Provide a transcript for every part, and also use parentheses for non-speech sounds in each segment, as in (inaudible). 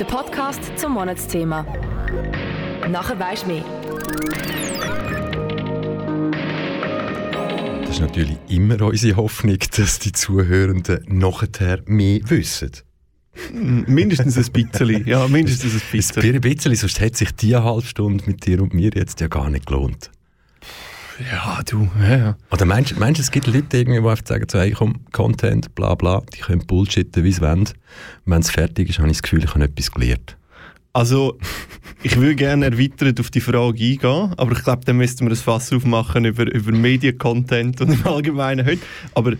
Der Podcast zum Monatsthema. Nachher weisst du mehr. Das ist natürlich immer unsere Hoffnung, dass die Zuhörenden nachher mehr wissen. Mindestens ein bisschen. Ja, mindestens ein bisschen. Ein bisschen, sonst hätte sich die halbe Stunde mit dir und mir jetzt ja gar nicht gelohnt. Ja, du. Ja, ja. Oder meinst du, es gibt Leute, irgendwie, die einfach sagen, so, hey, komm, Content, bla bla, die können bullshitten, wie sie wollen. Wenn es fertig ist, habe ich das Gefühl, ich habe etwas gelernt. Also, ich würde gerne erweitert auf die Frage eingehen, aber ich glaube, dann müssten wir ein Fass aufmachen über, über Mediencontent und im Allgemeinen heute. Aber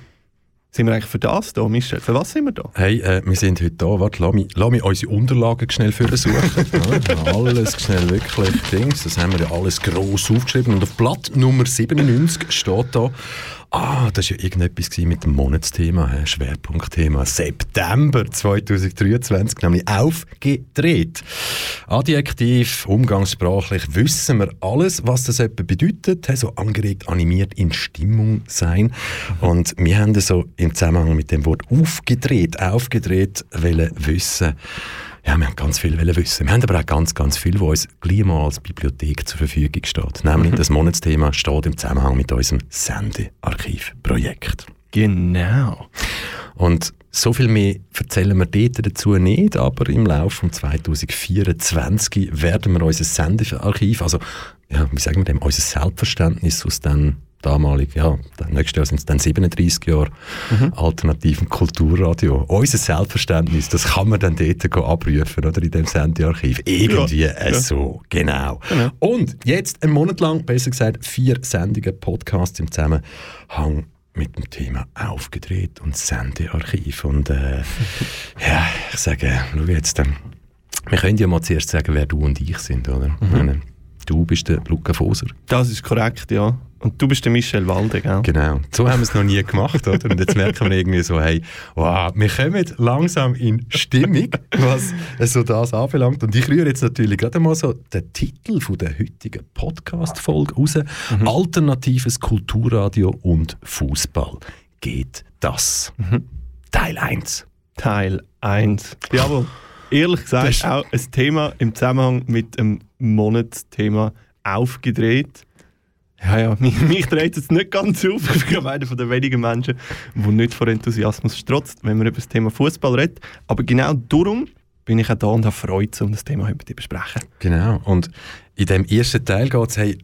sind wir eigentlich für das da, Michel? Für was sind wir da? Hey, äh, wir sind heute da. Warte, lass mich, lass mich unsere Unterlagen schnell für suchen. (laughs) ja, alles schnell wirklich Dings. Das haben wir ja alles gross aufgeschrieben. Und auf Blatt Nummer 97 steht da Ah, das war ja irgendetwas mit dem Monatsthema, Schwerpunktthema September 2023, nämlich aufgedreht. Adjektiv, umgangssprachlich wissen wir alles, was das etwa bedeutet, so angeregt, animiert, in Stimmung sein. Und wir haben so im Zusammenhang mit dem Wort aufgedreht, aufgedreht, wollen wissen, ja, wir haben ganz viel wissen. Wir haben aber auch ganz, ganz viel, was uns gleich mal als Bibliothek zur Verfügung steht. Nämlich mhm. das Monatsthema steht im Zusammenhang mit unserem Sendearchivprojekt. Genau. Und so viel mehr erzählen wir dort dazu nicht, aber im Laufe von 2024 werden wir unser Sendearchiv, also ja, wie sagen wir dem, unser Selbstverständnis aus den damalig, ja, nächstes Jahr sind es dann 37 Jahre mhm. alternativen Kulturradio. Unser Selbstverständnis, das kann man dann dort abrufen, oder, in dem Sendearchiv. Irgendwie ja, äh, ja. so, genau. genau. Und jetzt einen Monat lang, besser gesagt, vier Sendungen, Podcasts im Zusammenhang mit dem Thema aufgedreht und Sendearchiv. Und äh, (laughs) ja, ich sage, schau jetzt, äh, wir können ja mal zuerst sagen, wer du und ich sind, oder? Mhm. Du bist der Luca Foser. Das ist korrekt, ja. Und du bist der Michel Walde, gell? Genau. So haben wir es noch nie gemacht, oder? Und jetzt merken wir irgendwie so, hey, wow, wir kommen langsam in Stimmung, was so das anbelangt. Und ich rühre jetzt natürlich gerade mal so den Titel von der heutigen Podcast-Folge raus. Mhm. Alternatives Kulturradio und Fußball. Geht das? Mhm. Teil 1. Teil 1. Jawohl. Ehrlich gesagt, auch ein Thema im Zusammenhang mit dem Monatsthema aufgedreht ja, ja, (laughs) mich, mich dreht es nicht ganz auf. Ich bin einer der wenigen Menschen, der nicht vor Enthusiasmus strotzt, wenn man über das Thema Fußball redet. Aber genau darum bin ich auch da und habe Freude, um das Thema heute dir besprechen. Genau. Und in dem ersten Teil geht es, hey,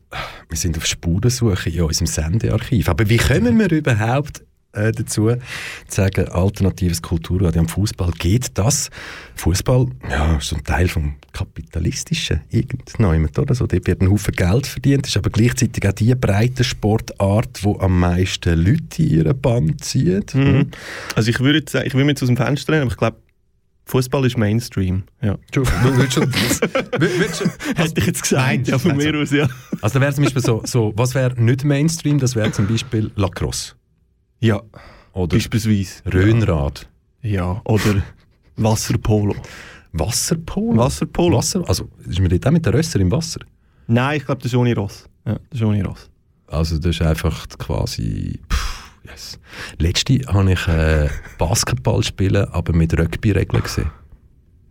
wir sind auf Spurensuche in unserem Sendearchiv. Aber wie kommen wir überhaupt äh, dazu, zu sagen, alternatives Kulturradio am Fußball geht das. Fußball, ja, ist so ein Teil vom kapitalistischen irgendjemand, oder so. Dort wird ein Haufen Geld verdient, ist aber gleichzeitig auch die breite Sportart, die am meisten Leute in ihren Band zieht. Mhm. Also ich würde sagen, ich will mir jetzt aus dem Fenster reden, aber ich glaube, Fußball ist Mainstream. Ja. Du, willst schon, (laughs) willst schon, Hätte ich jetzt gesagt, ja, von mir aus, ja. Also da wäre zum Beispiel so, so was wäre nicht Mainstream, das wäre zum Beispiel Lacrosse. Ja. Oder beispielsweise. Röhnrad. Ja, oder Wasserpolo. Wasserpolo? Wasserpolo. Wasser, also ist man dort auch mit den Rösser im Wasser? Nein, ich glaube, das ist ohne Ross. Ja, das ist ohne Ross. Also das ist einfach quasi... Pff, yes. Letzte habe ich äh, Basketball spielen, aber mit Rugby-Regeln gesehen.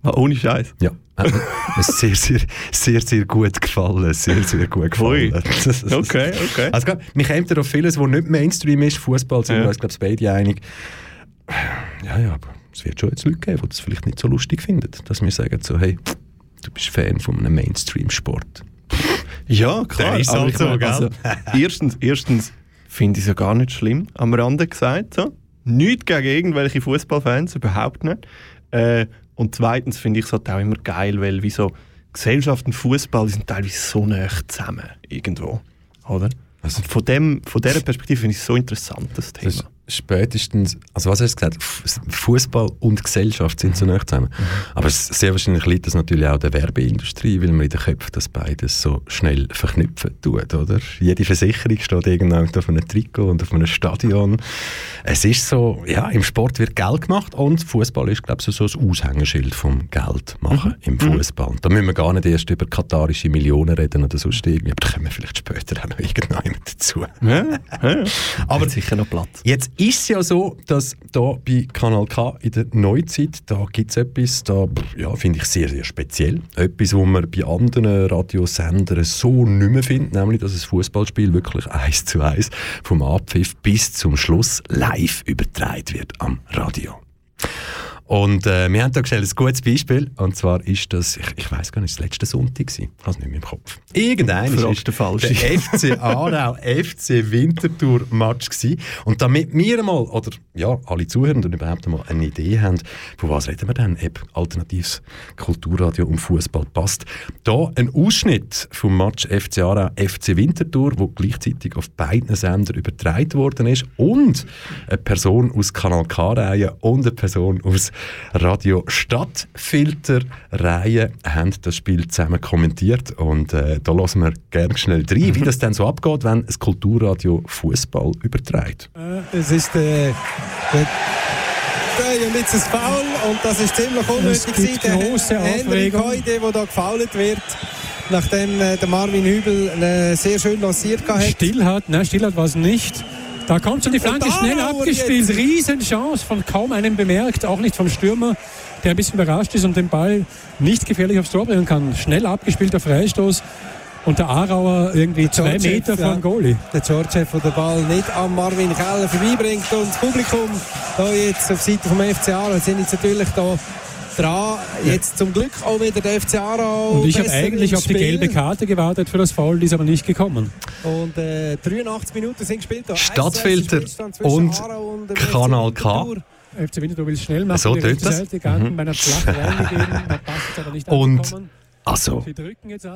Ah, ohne Scheiß. Ja. Hat (laughs) mir sehr, sehr, sehr, sehr gut gefallen. Sehr, sehr gut gefallen. (laughs) okay, okay. Also, glaub, mich ja auch vieles, was nicht Mainstream ist. Fußball sind ja. wir uns, glaube ich, beide einig. Ja, ja, aber es wird schon jetzt Leute geben, die das vielleicht nicht so lustig finden. Dass wir sagen so, hey, du bist Fan von einem Mainstream-Sport. Ja, klar. ist halt so, gell? Also, (laughs) erstens, erstens finde ich es ja gar nicht schlimm, am Rande gesagt. So. Nichts gegen irgendwelche Fußballfans, überhaupt nicht. Äh, und zweitens finde ich es halt auch immer geil, weil wie so Gesellschaft und Fußball sind teilweise so nah zusammen irgendwo, oder? Also von, dem, von dieser Perspektive finde ich es so interessant, das Thema. Das spätestens, also was hast du gesagt, Fußball und Gesellschaft sind so nah zusammen. Mhm. Aber sehr wahrscheinlich liegt das natürlich auch der Werbeindustrie, weil man in den Köpfen das beides so schnell verknüpfen tut, oder? Jede Versicherung steht irgendwann auf einem Trikot und auf einem Stadion. Es ist so, ja, im Sport wird Geld gemacht und Fußball ist, glaube ich, so ein Aushängeschild vom Geld machen mhm. im mhm. Fußball. Da müssen wir gar nicht erst über katarische Millionen reden oder sonst irgendwie, aber da kommen wir vielleicht später auch noch irgendwann dazu. Ja, ja, ja. Aber sicher noch Platz. Jetzt ist es ja so, dass da bei Kanal K in der Neuzeit, da gibt es etwas, da ja, finde ich sehr, sehr speziell. Etwas, was man bei anderen Radiosendern so nicht mehr findet, nämlich, dass das Fußballspiel wirklich eins zu eins vom Abpfiff bis zum Schluss live übertragen wird am Radio. Und äh, wir haben da ein gutes Beispiel. Und zwar ist das, ich, ich weiß gar nicht, das letzte Sonntag gewesen. Ich habe es nicht mehr im Kopf. Irgendein ist der, falsche. der FC Aarau, (laughs) FC Winterthur Match gewesen. Und damit wir mal, oder ja, alle Zuhörenden überhaupt mal eine Idee haben, von was reden wir denn, ob alternatives Kulturradio und Fußball passt. Da ein Ausschnitt vom Match FC Aarau, FC Winterthur, wo gleichzeitig auf beiden Sendern übertragen worden ist und eine Person aus Kanal K-Reihe und eine Person aus Radio Stadtfilter-Reihe haben das Spiel zusammen kommentiert und äh, da lassen wir gerne schnell rein, wie das dann so abgeht, wenn ein Kulturradio Fußball überträgt. Äh, es ist äh, der und jetzt ein Foul und das ist ziemlich unnötig gewesen. Der Henrik Heude, der da gefault wird, nachdem äh, der Marvin Hübel äh, sehr schön lanciert hat. Still hat, nein, still hat war es nicht. Da kommt schon die Flanke schnell abgespielt. Riesenchance von kaum einem bemerkt, auch nicht vom Stürmer, der ein bisschen überrascht ist und den Ball nicht gefährlich aufs Tor bringen kann. Schnell abgespielter Freistoß. Und der Aarauer irgendwie zwei Meter vom ja. Goalie. Der George, der den Ball nicht an Marvin Keller vorbeibringt. Und das Publikum da jetzt auf Seite vom FC Aarau sind jetzt natürlich da dran. Jetzt zum Glück auch wieder der FC Aarau. Und ich habe eigentlich auf die gelbe Karte gewartet für das Foul, die ist aber nicht gekommen. Und äh, 83 Minuten sind gespielt. Da. Stadtfilter und, und Kanal K. FC Winterthur will schnell machen. So tut das. Mhm. Bei einer Schlacht (laughs) reingegeben, da passt es aber nicht Und also,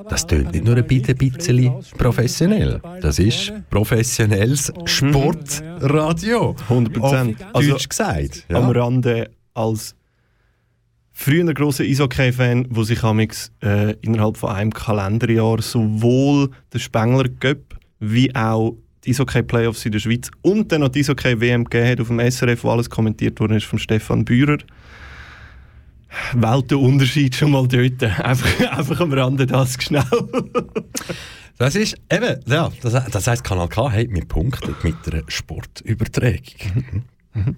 das tönt nicht nur ein bisschen professionell. Das ist professionelles Sportradio. 100 Prozent. Also, Deutsch gesagt. Ja. Am Rande als früher ein grosser Eishockey-Fan, der sich äh, innerhalb von einem Kalenderjahr sowohl den Spengler Cup wie auch die Eishockey-Playoffs in der Schweiz und dann noch die Eishockey-WM gegeben hat auf dem SRF, wo alles kommentiert worden ist von Stefan Bührer. Weltenunterschied schon mal dort. (laughs) Einfach, einfach am Rande das schnell. (laughs) das ist eben, ja, das, das heisst, Kanal K hat mit Punkten mit einer Sportübertragung. Mhm. Mhm.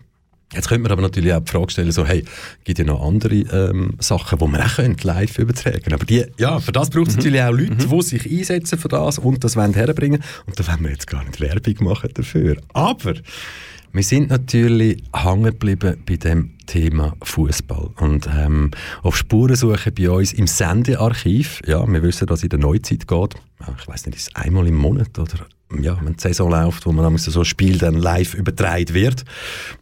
Jetzt könnte man aber natürlich auch die Frage stellen, so, hey, gibt ja noch andere ähm, Sachen, die man auch könnte live übertragen könnte. Aber die, ja, für das braucht es mhm. natürlich auch Leute, mhm. die sich einsetzen für das und das wollen herbringen. Und da wollen wir jetzt gar nicht Werbung machen dafür. Aber wir sind natürlich hängen geblieben bei dem Thema Fußball und ähm, auf Spurensuche bei uns im Sendearchiv. Ja, wir wissen, dass es in der Neuzeit geht. Ich weiß nicht, ist es einmal im Monat oder ja, wenn die Saison läuft, wo man so ein Spiel dann live übertragen wird.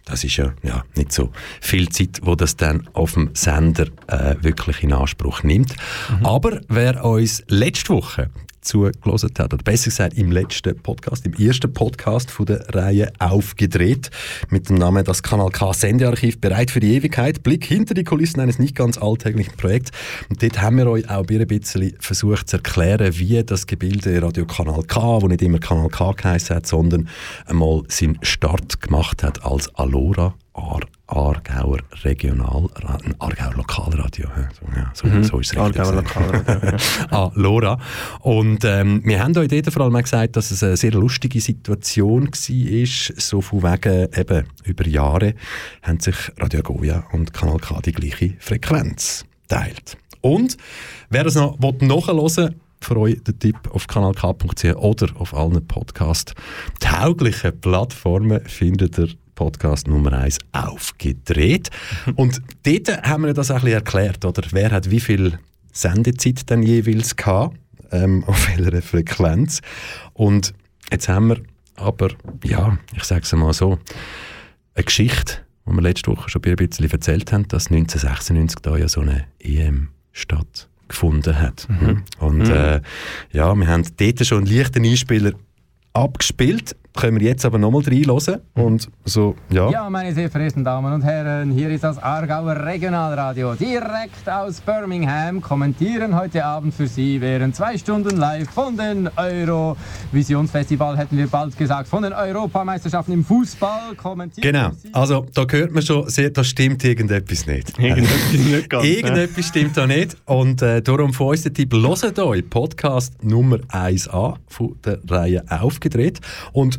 Das ist ja, ja nicht so viel Zeit, wo das dann auf dem Sender äh, wirklich in Anspruch nimmt. Mhm. Aber wer uns letzte Woche zugelassen hat, oder besser gesagt im letzten Podcast, im ersten Podcast von der Reihe aufgedreht, mit dem Namen Das Kanal K Sendearchiv bereit für die Ewigkeit, Blick hinter die Kulissen eines nicht ganz alltäglichen Projekts. Und dort haben wir euch auch ein bisschen versucht zu erklären, wie das Gebilde Radio Kanal K, wo nicht immer Kanal K geheißen hat, sondern einmal seinen Start gemacht hat als Alora Ar Aargauer Regional, Aargauer Lokalradio, ja, so, mhm. so ist es Aargauer Lokalradio. (laughs) ah, Lora. Und ähm, wir haben euch dort vor allem gesagt, dass es eine sehr lustige Situation war, so von wegen eben über Jahre haben sich Radio Goya und Kanal K die gleiche Frequenz teilt. Und wer es noch nachhören will, für euch den Tipp auf kanalk.ch oder auf allen Podcast-tauglichen Plattformen findet ihr Podcast Nummer 1 aufgedreht. Und dort haben wir das ein bisschen erklärt, oder? Wer hat wie viel Sendezeit dann jeweils gehabt, ähm, (laughs) auf welcher Frequenz. Und jetzt haben wir aber, ja, ich sage es mal so, eine Geschichte, die wir letzte Woche schon ein bisschen erzählt haben, dass 1996 da ja so eine EM stattgefunden hat. Mhm. Und mhm. Äh, ja, wir haben dort schon einen leichten Einspieler abgespielt können wir jetzt aber nochmal reinhören und so, ja. Ja, meine sehr verehrten Damen und Herren, hier ist das Aargauer Regionalradio, direkt aus Birmingham, kommentieren heute Abend für Sie während zwei Stunden live von den Eurovisionsfestival, hätten wir bald gesagt, von den Europameisterschaften im Fußball kommentieren. Genau, also da hört man schon, sehr, da stimmt irgendetwas nicht. Irgendetwas nicht ganz. Irgendetwas stimmt da nicht und äh, darum von uns der Tipp, hört euch Podcast Nummer 1 an, von der Reihe aufgedreht und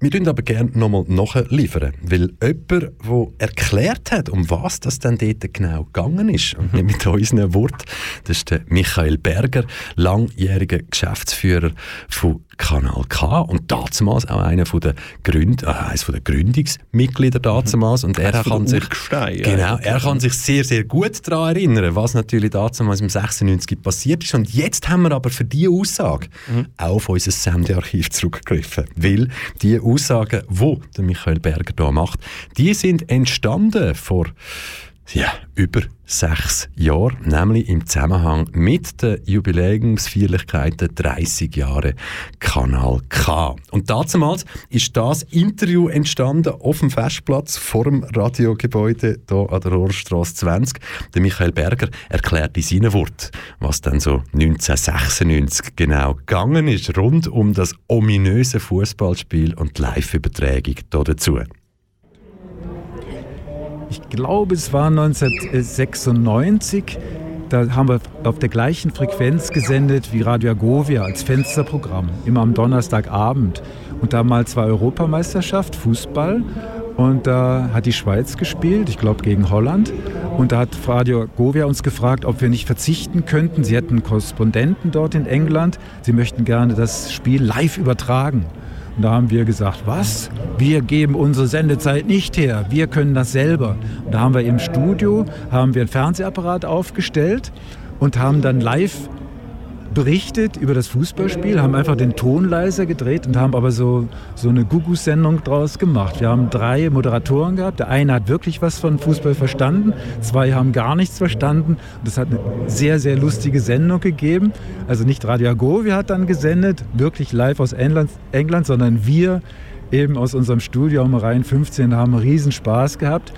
wir würden aber gerne nochmal nachliefern, weil jemand, der erklärt hat, um was das denn dort genau gegangen ist, und nicht mit unseren Worten, das ist der Michael Berger, langjähriger Geschäftsführer von Kanal K und damals auch einer von der Gründ, äh, eines von der Gründungsmitglieder damals. Und er kann sich genau, er kann sich sehr sehr gut daran erinnern, was natürlich damals im 96 passiert ist. Und jetzt haben wir aber für diese Aussage mhm. auch auf unser Sendearchiv zurückgegriffen, weil die Aussagen, der Michael Berger da macht, die sind entstanden vor ja, über sechs Jahren, nämlich im Zusammenhang mit den Jubiläumsfeierlichkeiten 30 Jahre Kanal K. Und damals ist das Interview entstanden auf dem Festplatz vor dem Radiogebäude hier an der Rohrstraße 20. Der Michael Berger erklärt in seinen Worten, was dann so 1996 genau gegangen ist, rund um das ominöse Fußballspiel und die Live-Übertragung dazu. Ich glaube, es war 1996. Da haben wir auf der gleichen Frequenz gesendet wie Radio Agovia als Fensterprogramm, immer am Donnerstagabend. Und damals war Europameisterschaft, Fußball. Und da hat die Schweiz gespielt, ich glaube gegen Holland. Und da hat Radio Agovia uns gefragt, ob wir nicht verzichten könnten. Sie hätten Korrespondenten dort in England. Sie möchten gerne das Spiel live übertragen. Und da haben wir gesagt, was? Wir geben unsere Sendezeit nicht her, wir können das selber. Und da haben wir im Studio, haben wir einen Fernsehapparat aufgestellt und haben dann live berichtet über das Fußballspiel, haben einfach den Ton leiser gedreht und haben aber so, so eine Gugu-Sendung draus gemacht. Wir haben drei Moderatoren gehabt. Der eine hat wirklich was von Fußball verstanden, zwei haben gar nichts verstanden. Das hat eine sehr, sehr lustige Sendung gegeben. Also nicht Radio Agovia hat dann gesendet, wirklich live aus England, England sondern wir eben aus unserem Studio am Rhein 15 haben riesen Spaß gehabt.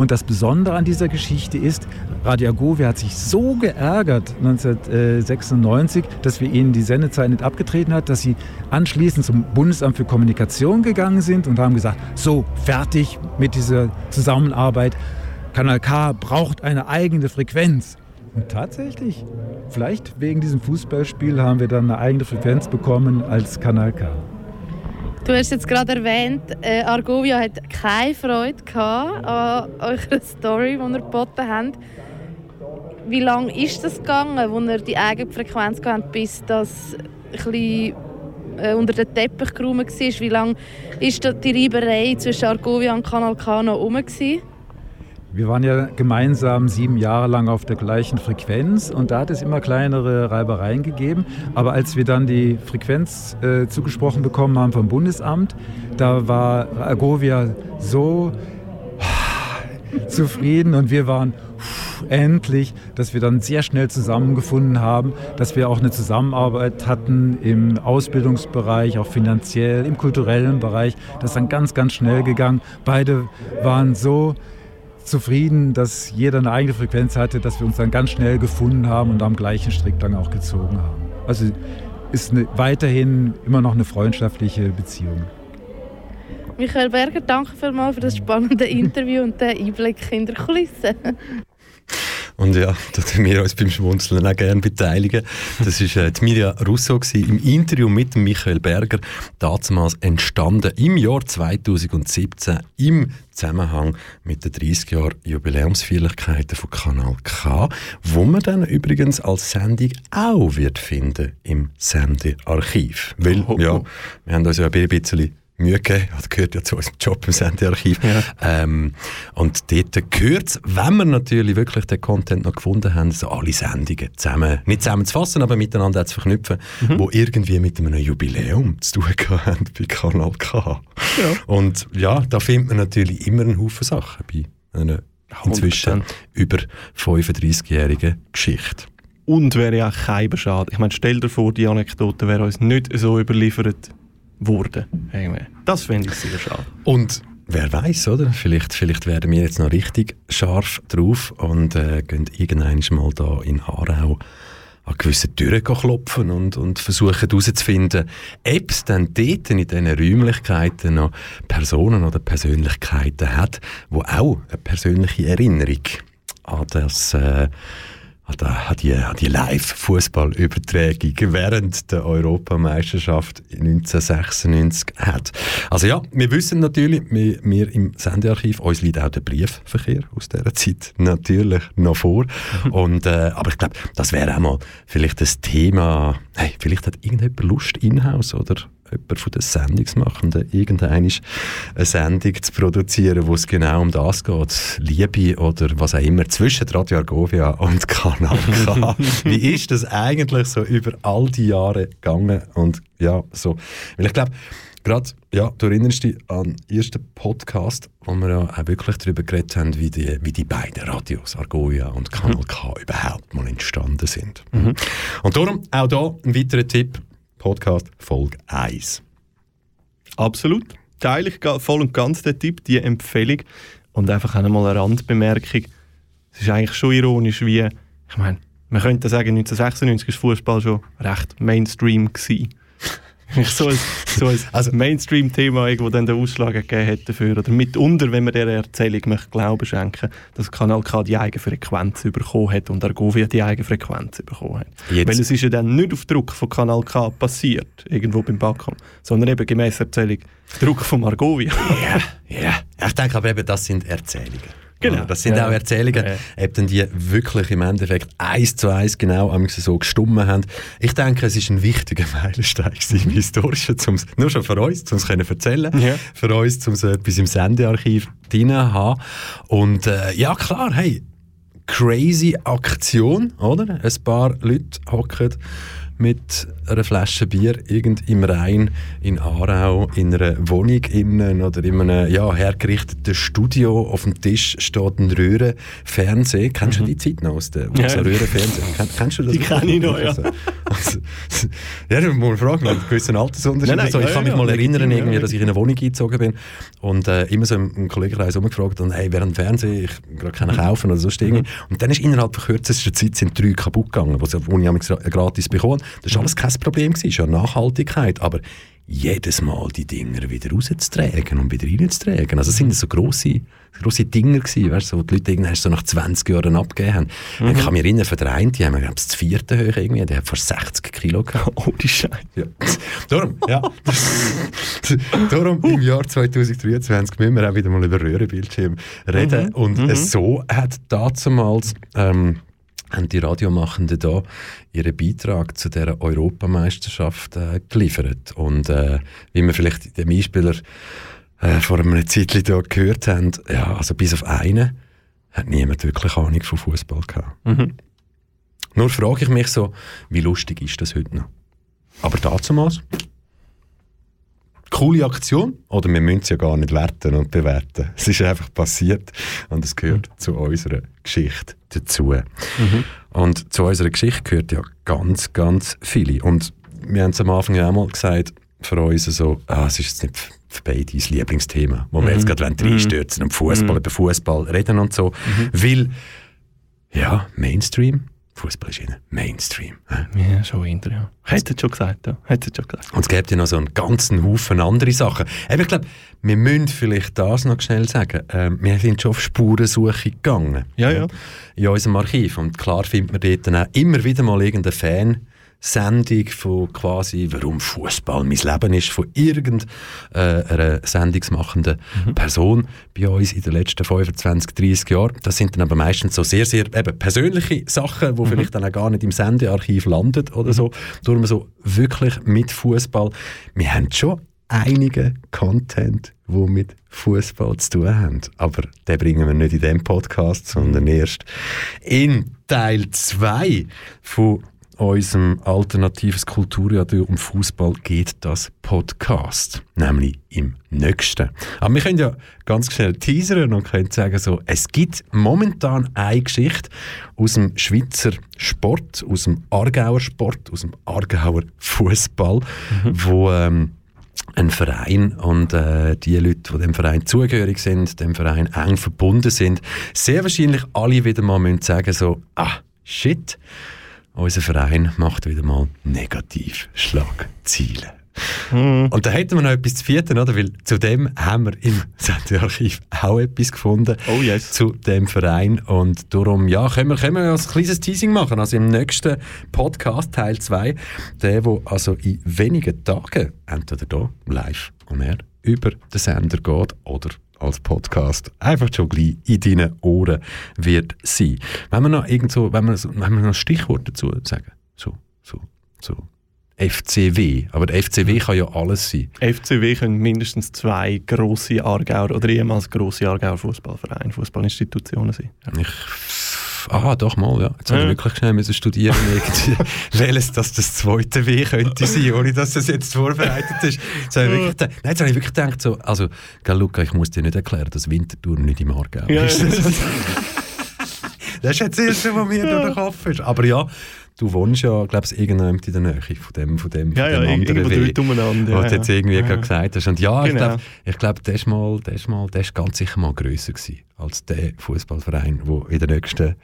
Und das Besondere an dieser Geschichte ist, Radio Agovia hat sich so geärgert 1996, dass wir ihnen die Sendezeit nicht abgetreten hat, dass sie anschließend zum Bundesamt für Kommunikation gegangen sind und haben gesagt, so, fertig mit dieser Zusammenarbeit. Kanal K braucht eine eigene Frequenz. Und tatsächlich, vielleicht wegen diesem Fußballspiel haben wir dann eine eigene Frequenz bekommen als Kanal K. Du hast jetzt gerade erwähnt, äh, Argovia hat keine Freude an eurer Story, die ihr geboten habt. Wie lange ist das gegangen, wo ihr die eigene Frequenz habt, bis das ein äh, unter den Teppich geräumt war? Wie lange war die Reiberei zwischen Argovia und Kanal K noch rum? Gewesen? Wir waren ja gemeinsam sieben Jahre lang auf der gleichen Frequenz und da hat es immer kleinere Reibereien gegeben. Aber als wir dann die Frequenz äh, zugesprochen bekommen haben vom Bundesamt, da war Agovia so (sighs) zufrieden und wir waren endlich, dass wir dann sehr schnell zusammengefunden haben, dass wir auch eine Zusammenarbeit hatten im Ausbildungsbereich, auch finanziell, im kulturellen Bereich. Das ist dann ganz, ganz schnell gegangen. Beide waren so zufrieden, dass jeder eine eigene Frequenz hatte, dass wir uns dann ganz schnell gefunden haben und am gleichen Strick dann auch gezogen haben. Also ist eine, weiterhin immer noch eine freundschaftliche Beziehung. Michael Berger, danke vielmals für das spannende Interview und den Einblick in die Kulissen. Und ja, (laughs) da tun wir uns beim Schmunzeln auch gerne beteiligen. Das war äh, Mirja Russo gewesen, im Interview mit Michael Berger, damals entstanden im Jahr 2017 im Zusammenhang mit den 30 Jahren Jubiläumsfeierlichkeiten von Kanal K, wo man dann übrigens als Sendung auch wird finden im Sendearchiv. Weil, oh, oh. ja, wir haben uns ja ein bisschen Mühe gegeben. Das gehört ja zu unserem Job im Sendearchiv. Ja. Ähm, und dort gehört es, wenn wir natürlich wirklich den Content noch gefunden haben, so alle Sendungen zusammen, nicht zusammen zu fassen, aber miteinander zu verknüpfen, mhm. wo irgendwie mit einem Jubiläum zu tun (laughs) haben bei Kanal K. Ja. Und ja, da findet man natürlich immer einen Haufen Sachen bei einer inzwischen 100%. über 35-jährigen Geschichte. Und wäre ja auch kein Schade. Ich meine, stell dir vor, die Anekdote wäre uns nicht so überliefert wurde. Das finde ich sehr schade. Und wer weiß, oder? Vielleicht, vielleicht werden wir jetzt noch richtig scharf drauf und äh, gehen irgendwann mal da in Aarau an gewissen Türen klopfen und, und versuchen herauszufinden, ob es dann dort in diesen Räumlichkeiten noch Personen oder Persönlichkeiten hat, die auch eine persönliche Erinnerung an das äh, an die, die Live-Fußballübertragung während der Europameisterschaft 1996 hat. Also ja, wir wissen natürlich, wir, wir im Sendearchiv, uns liegt auch der Briefverkehr aus dieser Zeit natürlich noch vor. (laughs) Und, äh, aber ich glaube, das wäre auch mal vielleicht das Thema, hey, vielleicht hat irgendjemand Lust in-house, oder? Jemand von den Sendungsmachenden irgendeine eine Sendung zu produzieren, wo es genau um das geht. Liebe oder was auch immer zwischen Radio Argovia und Kanal K. (laughs) Wie ist das eigentlich so über all die Jahre gegangen? Und ja, so. Weil ich glaube, gerade, ja, du erinnerst dich an den ersten Podcast, wo wir ja auch wirklich darüber geredet haben, wie die, wie die beiden Radios, Argovia und Kanal K, überhaupt mal entstanden sind. Mhm. Und darum auch da ein weiterer Tipp, Podcast Folge 1. Absolut. Teile ich voll und ganz den Tipp, die Empfehlung. Und einfach auch einmal eine Randbemerkung. Es ist eigentlich schon ironisch, wie, ich meine, man könnte sagen, 1996 war Fußball schon recht Mainstream gewesen so ein, so ein also, Mainstream-Thema, das dann den Ausschlag gegeben hat dafür. Oder mitunter, wenn man dieser Erzählung möchte Glauben schenken dass Kanal K die eigene Frequenz bekommen hat und Argovia die eigene Frequenz bekommen hat. Jetzt. Weil es ist ja dann nicht auf Druck von Kanal K passiert, irgendwo beim Backcom, sondern eben gemäß Erzählung Druck von Argovia. Ja, ja. Ich denke aber eben, das sind Erzählungen. Genau. Das sind ja, auch Erzählungen, ja. eben die wirklich im Endeffekt eins zu eins genau so gestummen haben. Ich denke, es ist ein wichtiger (laughs) Meilenstein im Historischen, zum's, nur schon für uns, um es erzählen, ja. für uns, um es etwas im Sendearchiv drin haben. Und äh, ja, klar, hey, crazy Aktion, oder? Ein paar Leute hocken mit einer Flasche Bier irgend im Rhein in Aarau in einer Wohnung innen oder in einem ja, hergerichteten Studio. Auf dem Tisch steht ein Röhrenfernseher. Kennst du mhm. die Zeit noch aus dem ja. Röhrenfernseher? Kenn, kennst du das? Die kenne ich noch, ja. Also, also, ja, du musst fragen, einen gewissen Altersunterschied. Nein, nein, so. Ich kann mich mal erinnern, irgendwie, dass ich in eine Wohnung eingezogen bin und äh, immer so im, im Kollegenkreis umgefragt und hey, während Fernseher, ich gerade keinen mhm. kaufen oder so mhm. Und dann ist innerhalb von kürzester Zeit sind drei kaputt gegangen, die ich gratis bekommen Das war alles kein Problem, ist ja Nachhaltigkeit, aber jedes Mal die Dinger wieder rauszutragen und wieder reinzutragen. Also es sind so grosse, grosse Dinger gewesen, weißt, so, die Leute irgendwann so nach 20 Jahren abgegeben haben. Mhm. Ich kann mich erinnern, einen, die haben glaube ich, das vierte hoch irgendwie, der hat vor 60 Kilo gehabt. Oh, die Scheiße. Ja. Darum, ja. (laughs) Darum, im Jahr 2023 müssen wir auch wieder mal über Röhrenbildschirm reden. Mhm. Und mhm. so hat damals, ähm, haben die Radiomachenden da ihren Beitrag zu dieser Europameisterschaft äh, geliefert. Und äh, wie wir vielleicht dem Einspieler äh, vor einem Zeitchen hier gehört haben, ja, also bis auf einen hat niemand wirklich Ahnung von Fußball gehabt. Mhm. Nur frage ich mich so, wie lustig ist das heute noch? Aber damals coole Aktion oder wir müssen es ja gar nicht werten und bewerten. Es ist einfach passiert und es gehört mhm. zu unserer Geschichte dazu. Mhm. Und zu unserer Geschichte gehört ja ganz, ganz viele. Und wir haben es am Anfang ja auch mal gesagt, für uns so, ah, es ist jetzt nicht für beide dein Lieblingsthema, wo mhm. wir jetzt gerade reinstürzen mhm. und Fußball, mhm. über Fußball reden und so. Mhm. Weil, ja, Mainstream, Fußball ist in Mainstream. Ja, schon hinter, ja. Hätte schon gesagt, ja. Hätte schon gesagt. Und es gibt ja noch so einen ganzen Haufen andere Sachen. Aber ich glaube, wir müssen vielleicht das noch schnell sagen. Ähm, wir sind schon auf Spurensuche gegangen. Ja, ja. In unserem Archiv. Und klar findet man dort dann auch immer wieder mal irgendeinen Fan, Sendung von quasi, warum Fußball mein Leben ist, von irgendeiner äh, sendungsmachenden mhm. Person bei uns in den letzten 25, 30 Jahren. Das sind dann aber meistens so sehr, sehr eben persönliche Sachen, die mhm. vielleicht dann auch gar nicht im Sendearchiv landen oder mhm. so. Darum so wirklich mit Fußball. Wir haben schon einige Content, wo mit Fußball zu tun haben. Aber den bringen wir nicht in diesem Podcast, sondern mhm. erst in Teil 2 von unserem alternatives Kulturradio um Fußball geht das Podcast, nämlich im nächsten. Aber wir können ja ganz schnell teasern und können sagen so, es gibt momentan eine Geschichte aus dem Schweizer Sport, aus dem Aargauer Sport, aus dem Aargauer Fußball, mhm. wo ähm, ein Verein und äh, die Leute, die dem Verein zugehörig sind, dem Verein eng verbunden sind, sehr wahrscheinlich alle wieder mal müssen sagen so, ah, shit, unser Verein macht wieder mal negativ Schlagziele. Und da hätten wir noch etwas zu vierten, oder? Weil zu dem haben wir im (laughs) Sendearchiv auch etwas gefunden. Oh yes. Zu dem Verein. Und darum, ja, können wir, können wir ein kleines Teasing machen. Also im nächsten Podcast, Teil 2, der, wo also in wenigen Tagen, entweder hier live und er über den Sender geht oder als Podcast einfach schon gleich in deinen Ohren wird sein. Wenn wir noch irgend so, wenn wir, so- wenn wir noch ein Stichwort dazu sagen, so, so, so, FCW. Aber der FCW kann ja alles sein. FCW können mindestens zwei grosse Aargauer oder ehemals grosse Aargauer Fußballvereine, Fußballinstitutionen sein. Ja. Ich, ah, doch mal, ja. Jetzt habe ich wirklich schnell müssen studieren, (laughs) welches das das zweite W könnte sein, ohne dass das jetzt vorbereitet ist. Jetzt habe ich wirklich, gedacht- nein, jetzt habe ich wirklich gedacht, so, also, gell, Luca, ich muss dir nicht erklären, dass Winterthur nicht im Aargau Ja, ist. ja. (laughs) Das ist jetzt das Erste, was mir durch den Kopf ist. Aber ja, du wohnst ja, glaube ich, irgendwann in der Nähe von dem, von dem, Ja, von ja, dem anderen irgendwo W. dort umeinander. was Ja, du jetzt ja. irgendwie Ja, gerade ja. gesagt hast. Und ja, ich Genau. glaube, ich glaub, ist mal, ist mal, der ist ganz sicher mal grösser gewesen als der Fußballverein, der in der nächsten,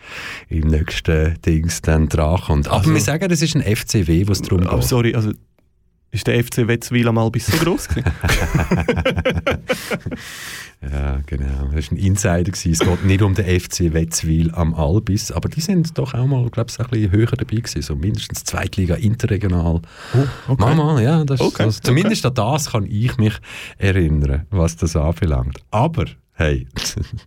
im nächsten Dings dann dran kommt. Aber Also- wir sagen, das ist ein FCW, was darum Aber geht. sorry, also ist der FC Wetzwil einmal bis so groß gewesen? (laughs) Ja, genau. Das war ein Insider. Gewesen. Es geht nicht um den FC Wetzwil am Albis, aber die sind doch auch mal, glaube ich, ein bisschen höher dabei gewesen. So mindestens Zweitliga, interregional. Oh, okay. Mama, ja, das, Okay, das, zumindest an das kann ich mich erinnern, was das anbelangt. Aber, hey,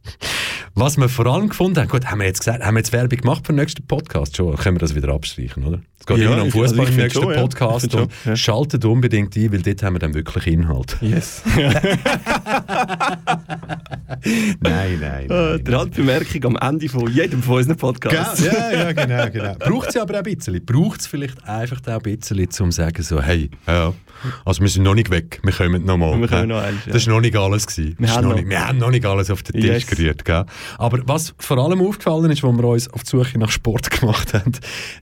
(laughs) was wir vor allem gefunden haben, gut, haben wir jetzt gesagt, haben wir jetzt Werbung gemacht für den nächsten Podcast? Schon, können wir das wieder abstreichen, oder? Es geht Ja, immer um also Fußball ich im nächsten schon, ja. Podcast find und schon, ja. schaltet unbedingt ein, weil dort haben wir dann wirklich Inhalt. Yes. (laughs) nein, nein, Äh, Die Randbemerkung am Ende von jedem von unseren Podcasts. Ja, ja, genau, genau. Braucht es aber auch ein bisschen. Braucht es vielleicht einfach auch ein bisschen, um zu sagen, so, hey, ja, also wir sind noch nicht weg, wir kommen noch mal. Wir kommen noch eins, ja. Das war noch nicht alles. Gewesen. Wir haben noch noch- nicht, wir haben noch nicht alles auf den Tisch Yes. gerührt. Gell? Aber was vor allem aufgefallen ist, wo wir uns auf die Suche nach Sport (laughs) gemacht haben,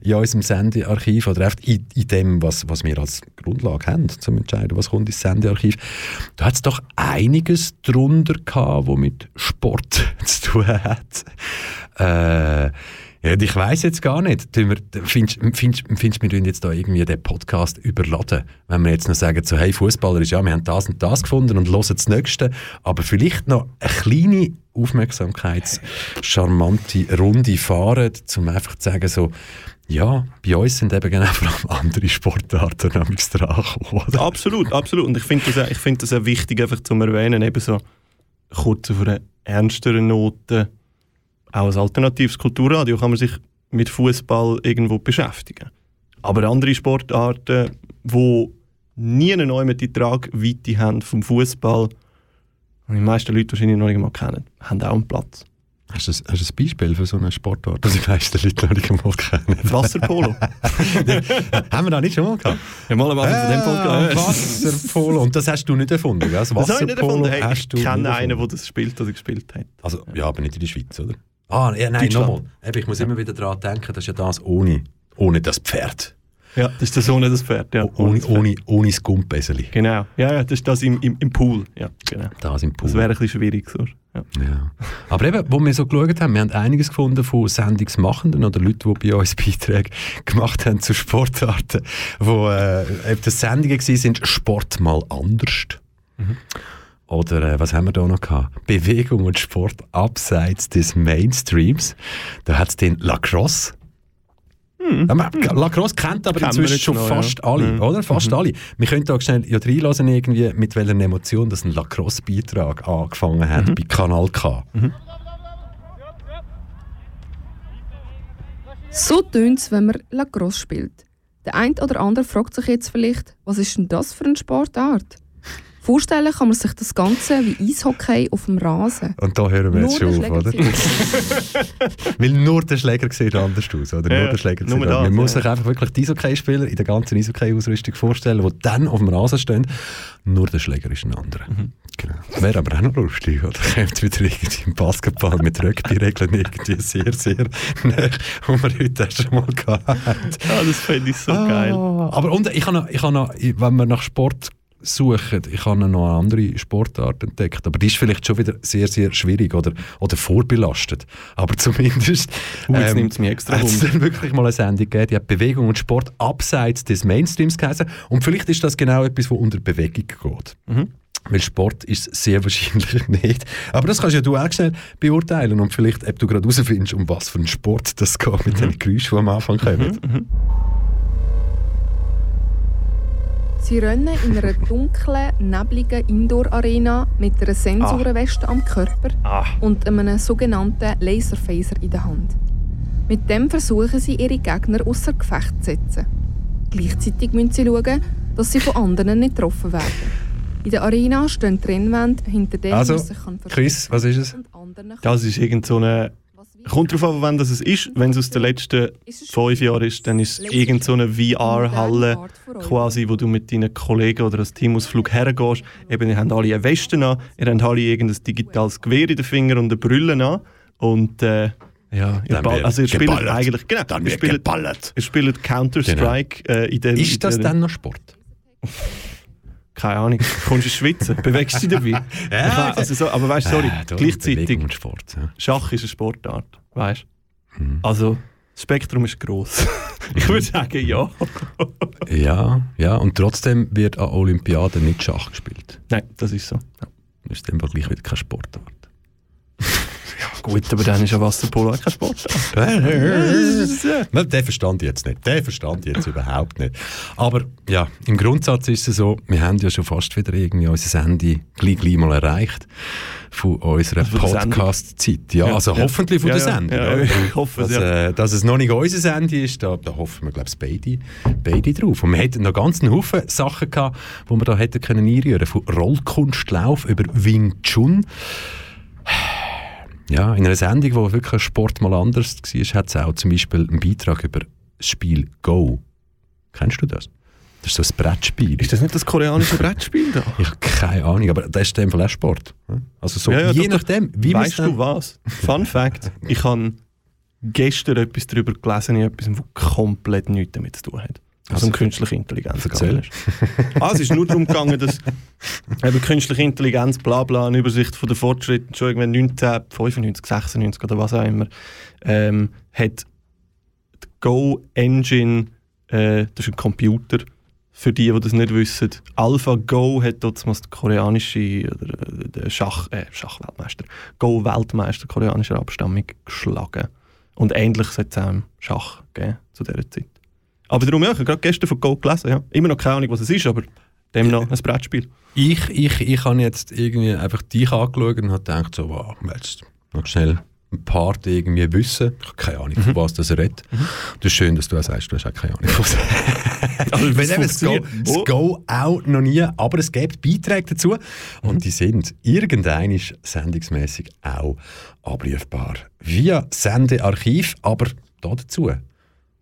in unserem Sendearchiv oder in, in dem, was, was wir als Grundlage haben, zum entscheiden, was kommt ins Sendearchiv, da hat es doch einiges drunter gehabt, was mit Sport (laughs) zu tun hat. Äh, ja, ich weiß jetzt gar nicht. Findest du, wir tun jetzt da irgendwie den Podcast überladen? Wenn wir jetzt noch sagen, so, hey, Fußballer ist ja, wir haben das und das gefunden und hören das Nächste, aber vielleicht noch eine kleine aufmerksamkeitscharmante Runde fahren, um einfach zu sagen, so, ja, bei uns sind eben genau vor allem andere Sportarten am dran oder? Absolut, absolut. Und ich finde das, auch- find das auch wichtig, einfach zu erwähnen, eben so kurz auf einer ernsteren Note. Auch als alternatives Kulturradio kann man sich mit Fußball irgendwo beschäftigen. Aber andere Sportarten, die nie eine neue die Tragweite haben vom Fußball, und die meisten Leute wahrscheinlich noch nicht mal kennen, haben auch einen Platz. Hast du, ein- hast du ein Beispiel für so eine Sportart, die die meisten Leute noch nicht einmal kennen? (laughs) Wasserpolo. (laughs) haben wir da nicht schon mal gehabt? ja, mal am Anfang von dem Podcast. Wasserpolo. Und das hast du nicht erfunden, gell? Das Das habe ich nicht Wasserpolo erfunden. Hey, ich kenne einen, der das spielt oder gespielt hat. Also, ja, aber nicht in der Schweiz, oder? Ah, ja, nein, nochmal. Ich muss immer wieder daran denken, das ist ja das ohne, ohne das Pferd. Ja, das ist der Sohn das Pferd. Ja, ohne, das Pferd. ohne, ohne das Gumpeseli. Genau. Ja, ja, das ist das im, im, im Pool. Ja, genau. Das im Pool. Das wäre ein bisschen schwierig. So. Ja. Ja. Aber eben, wo wir so geschaut haben, wir haben einiges gefunden von Sendungsmachenden oder Leuten, die bei uns Beiträge gemacht haben zu Sportarten, wo äh, eben das Sendungen waren, sind Sport mal anders. Oder äh, was haben wir da noch gehabt? Bewegung und Sport abseits des Mainstreams. Da hat es den Lacrosse. Ja, man- Lacrosse kennt aber Kennen inzwischen jetzt schon noch, fast ja. alle, Mhm. oder? Fast alle. Wir können da schnell ja, reinlassen, irgendwie, mit welcher Emotion das ein Lacrosse-Beitrag angefangen hat bei Kanal K. So tönt es, wenn man Lacrosse spielt. Der eine oder andere fragt sich jetzt vielleicht, was ist denn das für eine Sportart? Vorstellen kann man sich das Ganze wie Eishockey auf dem Rasen. Und da hören wir jetzt Nur schon der auf, oder? (laughs) Weil nur der Schläger sieht anders aus, oder? Ja, nur der Schläger nur sieht anders. Man muss ja. sich einfach wirklich die Eishockey-Spieler in der ganzen Eishockey-Ausrüstung vorstellen, die dann auf dem Rasen stehen. Nur der Schläger ist ein anderer. Genau. Wäre aber auch noch lustig, oder? (laughs) Kommt wieder irgendwie im Basketball mit Rugby-Regeln irgendwie sehr, sehr nah, wo wir heute auch schon mal gehabt haben. Ah, das fände ich so Ah, geil. Aber und, ich habe noch, ich habe noch, wenn wir nach Sport suchen, ich habe noch eine andere Sportart entdeckt, aber die ist vielleicht schon wieder sehr, sehr schwierig oder, oder vorbelastet. Aber zumindest Uh, jetzt nimmt's mich extra hat es dann wirklich mal eine Sendung gegeben, die hat Bewegung und Sport abseits des Mainstreams geheißen. Und vielleicht ist das genau etwas, was unter Bewegung geht. Mhm. Weil Sport ist es sehr wahrscheinlich (laughs) nicht. Aber das kannst ja du auch schnell beurteilen und vielleicht, ob du gerade herausfindest, um was für einen Sport das geht mit den Geräuschen, die am Anfang kommen. Sie rennen in einer dunklen, nebligen Indoor-Arena mit einer Sensorenweste am Körper Ah. und einem sogenannten Laserphaser in der Hand. Mit dem versuchen sie, ihre Gegner außer Gefecht zu setzen. Gleichzeitig müssen sie schauen, dass sie von anderen nicht getroffen werden. In der Arena stehen Trennwände, hinter denen Also, man sich kann Chris, was ist es? Das ist irgend so eine. Kommt darauf an, wann das es ist. Wenn es aus den letzten fünf Jahren ist, dann ist es irgend so eine VR-Halle, quasi, wo du mit deinen Kollegen oder als Teamausflug hergehst. Eben, ihr habt alle eine Weste an, ihr habt alle irgendein digitales Gewehr in den Fingern und eine Brille an. Und äh, ja, ihr, also ihr spielt geballert. eigentlich, genau, Dann ihr spielt, geballert. ihr spielt Counter-Strike äh, in dem... Ist das dann noch Sport? (laughs) Keine Ahnung. Du kommst ins Schwitzen, (laughs) bewegst dich dabei. (laughs) Ja, also so, aber weißt du, sorry, Äh, gleichzeitig... Sport. Ja. Schach ist eine Sportart, weißt du? Hm. Also, das Spektrum ist gross. (laughs) ich würde sagen, ja. ja, ja, und trotzdem wird an Olympiaden nicht Schach gespielt. Nein, das ist so. Das ist dann gleich wieder keine Sportart. Gut, aber dann ist ja Wasserpolo auch kein Sportart. (laughs) Den verstand ich jetzt nicht. Den verstand ich jetzt überhaupt nicht. Aber ja, im Grundsatz ist es so, wir haben ja schon fast wieder irgendwie unser Ende gleich, gleich mal erreicht von unserer Also Sendung. Podcast-Zeit. Ja, Ja, also ja. hoffentlich von Ja, der Sendung. ja, ich hoffe es, dass, äh, dass es noch nicht unser Ende ist, da, da hoffen wir, glaube ich, beide, beide drauf. Und wir hätten noch ganz einen Haufen Sachen gehabt, die wir da hätten können einrühren Von Rollkunstlauf über Wing Chun. Ja, in einer Sendung, wo wirklich Sport mal anders war, hat es auch zum Beispiel einen Beitrag über das Spiel Go. Kennst du das? Das ist so ein Brettspiel. Ist das nicht das koreanische (laughs) Brettspiel da? Ich habe keine Ahnung, aber das ist in dem Fall auch Sport. Also so, Ja, ja, je doch, nachdem, wie Weißt du was? Fun Fact: Ich habe gestern etwas darüber gelesen, in etwas, das komplett nichts damit zu tun hat. Also um künstliche Intelligenz Erzähl. gegangen ist. (laughs) Ah, es ist nur darum gegangen, dass eben künstliche Intelligenz, bla bla, eine Übersicht von den Fortschritten, schon irgendwann 1995, 96 oder was auch immer, ähm, hat die Go Engine, äh, das ist ein Computer, für die, die das nicht wissen. AlphaGo hat dort mal die koreanische oder, äh, der Schach, äh, Schachweltmeister, Go-Weltmeister koreanischer Abstammung geschlagen. Und ähnlich hat es auch im Schach gegeben zu dieser Zeit. Aber darum, ja, ich habe gerade gestern von Go gelesen. Ja. Immer noch keine Ahnung, was es ist, aber dem noch ein Brettspiel. Ich, ich, ich habe jetzt irgendwie einfach dich angeschaut und habe gedacht, so, wow, jetzt noch schnell ein Part irgendwie wissen. Ich habe keine Ahnung, Mhm. von was das redet. Das ist schön, dass du auch sagst, du hast auch keine Ahnung. (laughs) Also, Wenn eben das Go, das Wo? Go auch noch nie, aber es gibt Beiträge dazu und die sind irgendeinisch sendungsmäßig auch abrufbar. Via Sendearchiv, aber da dazu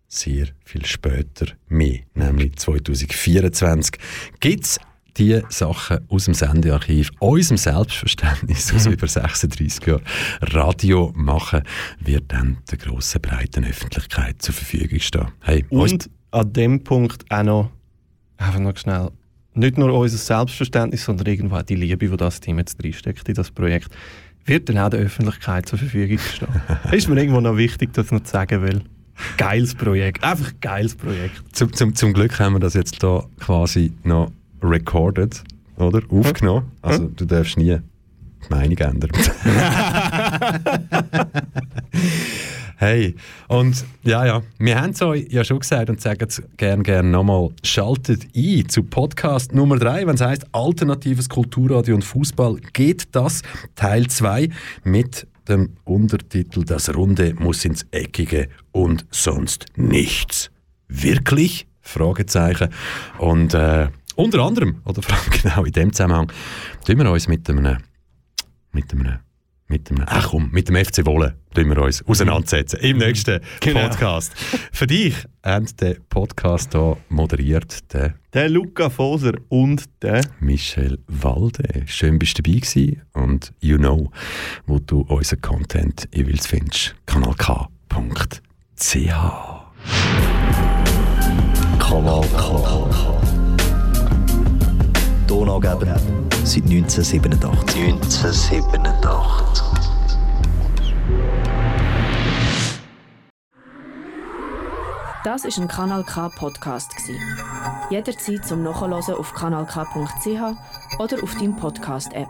sehr viel später mehr, nämlich 2024, gibt es die Sachen aus dem Sendearchiv, unserem Selbstverständnis aus (laughs) über 36 Jahren Radio machen, wird dann der grossen breiten Öffentlichkeit zur Verfügung stehen. Hey, Und an dem Punkt auch noch, einfach noch schnell, nicht nur unser Selbstverständnis, sondern irgendwo auch die Liebe, die das Team jetzt reinsteckt in das Projekt, wird dann auch der Öffentlichkeit zur Verfügung stehen. (laughs) ist mir irgendwo noch wichtig, das noch zu sagen, weil geiles Projekt, einfach geiles Projekt. Zum, zum, zum Glück haben wir das jetzt da quasi noch recorded, oder? Aufgenommen. Also du darfst nie die Meinung ändern. (laughs) hey, und ja, ja, wir haben es euch ja schon gesagt und sagen es gerne, gerne nochmal. Schaltet ein zu Podcast Nummer 3, wenn es heisst Alternatives Kulturradio und Fußball geht das, Teil 2 mit dem Untertitel Das Runde muss ins Eckige und sonst nichts. Wirklich? Fragezeichen. Und äh, unter anderem, oder (laughs) genau in dem Zusammenhang, tun wir uns mit einem, mit einem, mit einem, ach komm, mit dem FC Wolle tun wir uns auseinandersetzen im nächsten Genau. Podcast. Für dich haben den Podcast hier moderiert der Der Luca Foser und der Michel Walde. Schön bist du dabei gewesen und you know, wo du unseren Content jeweils findest. kanalk.ch Kanal K. Region angeben. Seit 1987. 1987. Das ist ein Kanal K Podcast gsi. Jederzeit zum Nachhören auf kanalk.ch oder auf deinem Podcast App.